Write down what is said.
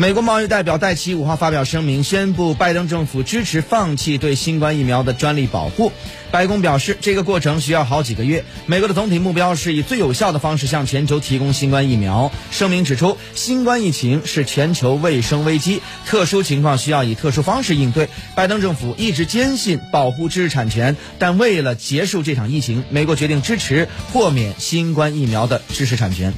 美国贸易代表戴奇五号发表声明，宣布拜登政府支持放弃对新冠疫苗的专利保护。白宫表示，这个过程需要好几个月。美国的总体目标是以最有效的方式向全球提供新冠疫苗。声明指出，新冠疫情是全球卫生危机，特殊情况需要以特殊方式应对。拜登政府一直坚信保护知识产权，但为了结束这场疫情，美国决定支持豁免新冠疫苗的知识产权。